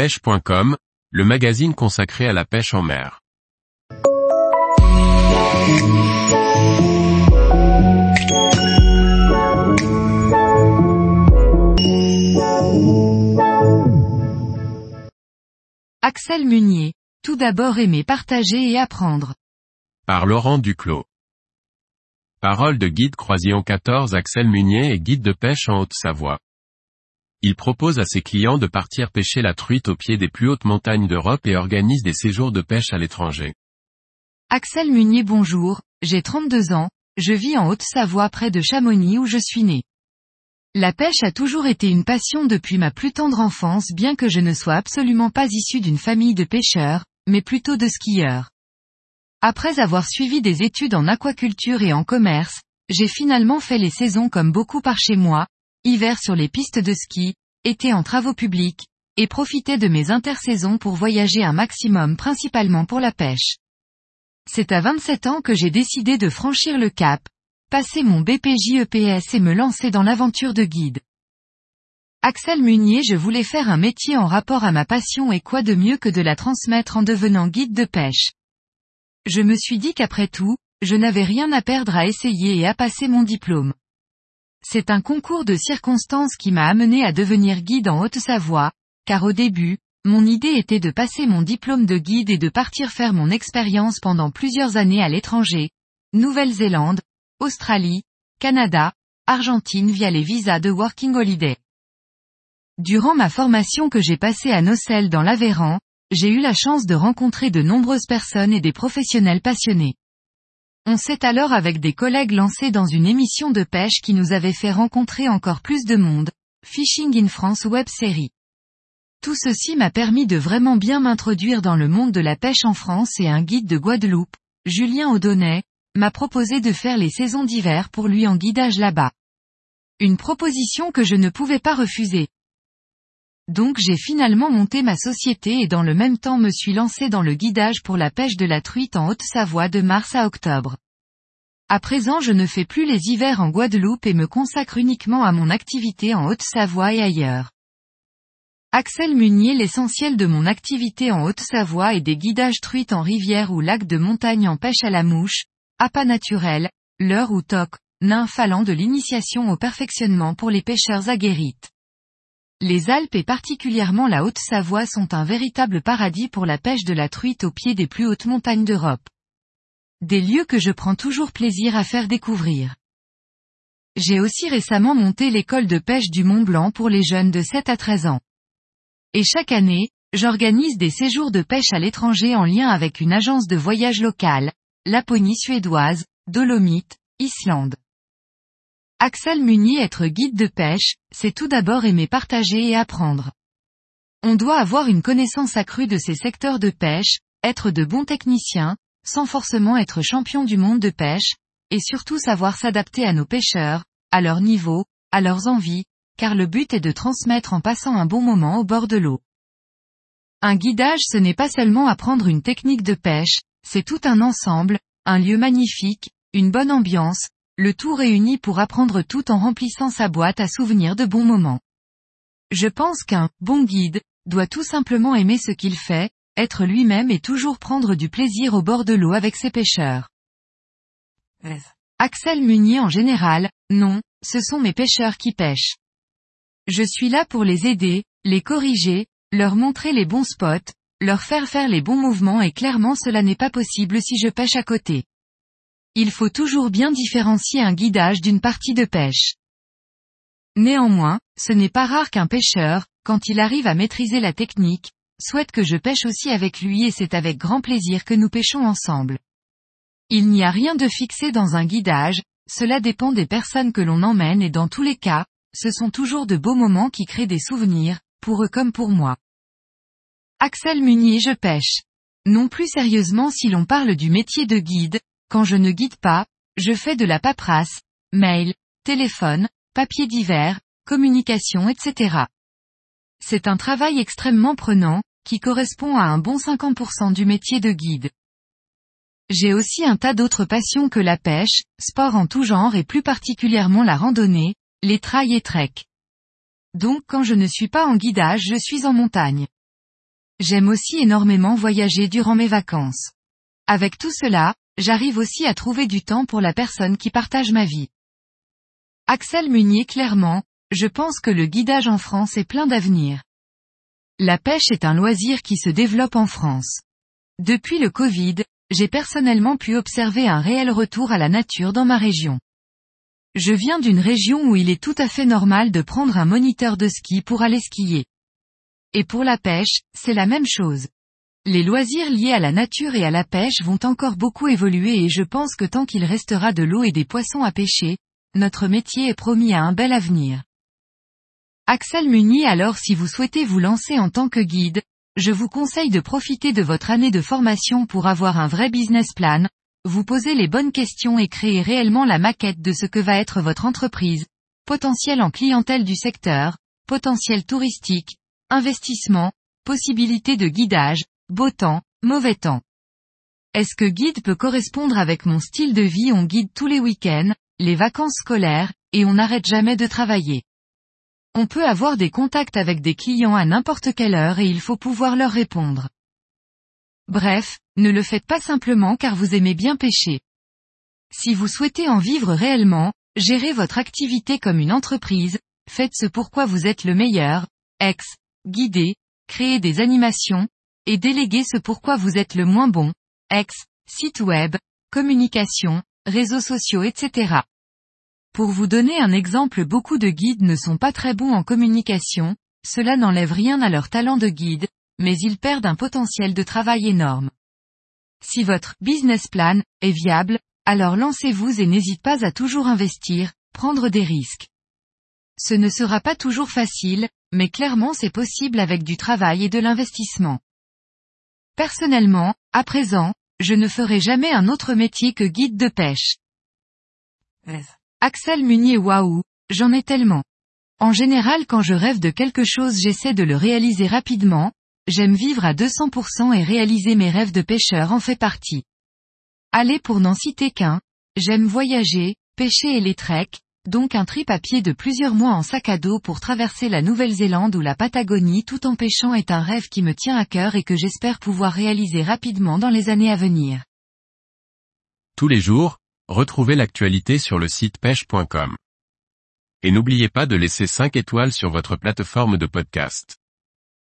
pêche.com, le magazine consacré à la pêche en mer. Axel Munier. Tout d'abord aimer partager et apprendre. Par Laurent Duclos. Parole de guide Croisillon 14 Axel Munier et guide de pêche en Haute-Savoie. Il propose à ses clients de partir pêcher la truite au pied des plus hautes montagnes d'Europe et organise des séjours de pêche à l'étranger. Axel Munier bonjour, j'ai 32 ans, je vis en Haute-Savoie près de Chamonix où je suis né. La pêche a toujours été une passion depuis ma plus tendre enfance bien que je ne sois absolument pas issu d'une famille de pêcheurs, mais plutôt de skieurs. Après avoir suivi des études en aquaculture et en commerce, j'ai finalement fait les saisons comme beaucoup par chez moi, hiver sur les pistes de ski, été en travaux publics, et profiter de mes intersaisons pour voyager un maximum principalement pour la pêche. C'est à 27 ans que j'ai décidé de franchir le cap, passer mon BPJEPS et me lancer dans l'aventure de guide. Axel Munier je voulais faire un métier en rapport à ma passion et quoi de mieux que de la transmettre en devenant guide de pêche. Je me suis dit qu'après tout, je n'avais rien à perdre à essayer et à passer mon diplôme. C'est un concours de circonstances qui m'a amené à devenir guide en Haute-Savoie, car au début, mon idée était de passer mon diplôme de guide et de partir faire mon expérience pendant plusieurs années à l'étranger, Nouvelle-Zélande, Australie, Canada, Argentine via les visas de Working Holiday. Durant ma formation que j'ai passée à Nocel dans l'Aveyran, j'ai eu la chance de rencontrer de nombreuses personnes et des professionnels passionnés. On s'est alors avec des collègues lancés dans une émission de pêche qui nous avait fait rencontrer encore plus de monde, Fishing in France web série. Tout ceci m'a permis de vraiment bien m'introduire dans le monde de la pêche en France et un guide de Guadeloupe, Julien Audonnet, m'a proposé de faire les saisons d'hiver pour lui en guidage là-bas. Une proposition que je ne pouvais pas refuser. Donc j'ai finalement monté ma société et dans le même temps me suis lancé dans le guidage pour la pêche de la truite en Haute-Savoie de mars à octobre. À présent je ne fais plus les hivers en Guadeloupe et me consacre uniquement à mon activité en Haute-Savoie et ailleurs. Axel Munier L'essentiel de mon activité en Haute-Savoie est des guidages truites en rivière ou lac de montagne en pêche à la mouche, appât naturel, leurre ou toc, nymphe allant de l'initiation au perfectionnement pour les pêcheurs aguerrites. Les Alpes et particulièrement la Haute-Savoie sont un véritable paradis pour la pêche de la truite au pied des plus hautes montagnes d'Europe. Des lieux que je prends toujours plaisir à faire découvrir. J'ai aussi récemment monté l'école de pêche du Mont Blanc pour les jeunes de 7 à 13 ans. Et chaque année, j'organise des séjours de pêche à l'étranger en lien avec une agence de voyage locale, Laponie suédoise, Dolomite, Islande. Axel Munier être guide de pêche, c'est tout d'abord aimer partager et apprendre. On doit avoir une connaissance accrue de ces secteurs de pêche, être de bons techniciens, sans forcément être champion du monde de pêche, et surtout savoir s'adapter à nos pêcheurs, à leur niveau, à leurs envies, car le but est de transmettre en passant un bon moment au bord de l'eau. Un guidage ce n'est pas seulement apprendre une technique de pêche, c'est tout un ensemble, un lieu magnifique, une bonne ambiance, le tout réuni pour apprendre tout en remplissant sa boîte à souvenirs de bons moments. Je pense qu'un bon guide doit tout simplement aimer ce qu'il fait, être lui-même et toujours prendre du plaisir au bord de l'eau avec ses pêcheurs. Axel Munier en général, non, ce sont mes pêcheurs qui pêchent. Je suis là pour les aider, les corriger, leur montrer les bons spots, leur faire faire les bons mouvements et clairement cela n'est pas possible si je pêche à côté. Il faut toujours bien différencier un guidage d'une partie de pêche. Néanmoins, ce n'est pas rare qu'un pêcheur, quand il arrive à maîtriser la technique, souhaite que je pêche aussi avec lui et c'est avec grand plaisir que nous pêchons ensemble. Il n'y a rien de fixé dans un guidage, cela dépend des personnes que l'on emmène et dans tous les cas, ce sont toujours de beaux moments qui créent des souvenirs, pour eux comme pour moi. Axel Munier je pêche. Non plus sérieusement si l'on parle du métier de guide, quand je ne guide pas, je fais de la paperasse, mail, téléphone, papier divers, communication etc. C'est un travail extrêmement prenant, qui correspond à un bon 50% du métier de guide. J'ai aussi un tas d'autres passions que la pêche, sport en tout genre et plus particulièrement la randonnée, les trails et trek. Donc quand je ne suis pas en guidage je suis en montagne. j'aime aussi énormément voyager durant mes vacances. Avec tout cela, j'arrive aussi à trouver du temps pour la personne qui partage ma vie. Axel Munier clairement, je pense que le guidage en France est plein d'avenir. La pêche est un loisir qui se développe en France. Depuis le Covid, j'ai personnellement pu observer un réel retour à la nature dans ma région. Je viens d'une région où il est tout à fait normal de prendre un moniteur de ski pour aller skier. Et pour la pêche, c'est la même chose. Les loisirs liés à la nature et à la pêche vont encore beaucoup évoluer et je pense que tant qu'il restera de l'eau et des poissons à pêcher, notre métier est promis à un bel avenir. Axel Munier alors si vous souhaitez vous lancer en tant que guide, je vous conseille de profiter de votre année de formation pour avoir un vrai business plan, vous poser les bonnes questions et créer réellement la maquette de ce que va être votre entreprise, potentiel en clientèle du secteur, potentiel touristique, investissement, possibilité de guidage, beau temps, mauvais temps. Est-ce que guide peut correspondre avec mon style de vie? On guide tous les week-ends, les vacances scolaires, et on n'arrête jamais de travailler. On peut avoir des contacts avec des clients à n'importe quelle heure et il faut pouvoir leur répondre. Bref, ne le faites pas simplement car vous aimez bien pêcher. Si vous souhaitez en vivre réellement, gérez votre activité comme une entreprise, faites ce pourquoi vous êtes le meilleur, ex, guidez, créez des animations, et déléguez ce pourquoi vous êtes le moins bon, ex, site web, communication, réseaux sociaux etc. Pour vous donner un exemple beaucoup de guides ne sont pas très bons en communication, cela n'enlève rien à leur talent de guide, mais ils perdent un potentiel de travail énorme. Si votre business plan est viable, alors lancez-vous et n'hésitez pas à toujours investir, prendre des risques. Ce ne sera pas toujours facile, mais clairement c'est possible avec du travail et de l'investissement. Personnellement, à présent, je ne ferai jamais un autre métier que guide de pêche. Axel Munier waouh, j'en ai tellement. En général quand je rêve de quelque chose j'essaie de le réaliser rapidement, J'aime vivre à 200% et réaliser mes rêves de pêcheur en fait partie. Allez pour n'en citer qu'un, j'aime voyager, pêcher et les treks, donc un trip à pied de plusieurs mois en sac à dos pour traverser la Nouvelle-Zélande ou la Patagonie tout en pêchant est un rêve qui me tient à cœur et que j'espère pouvoir réaliser rapidement dans les années à venir. Tous les jours, retrouvez l'actualité sur le site pêche.com. Et n'oubliez pas de laisser 5 étoiles sur votre plateforme de podcast.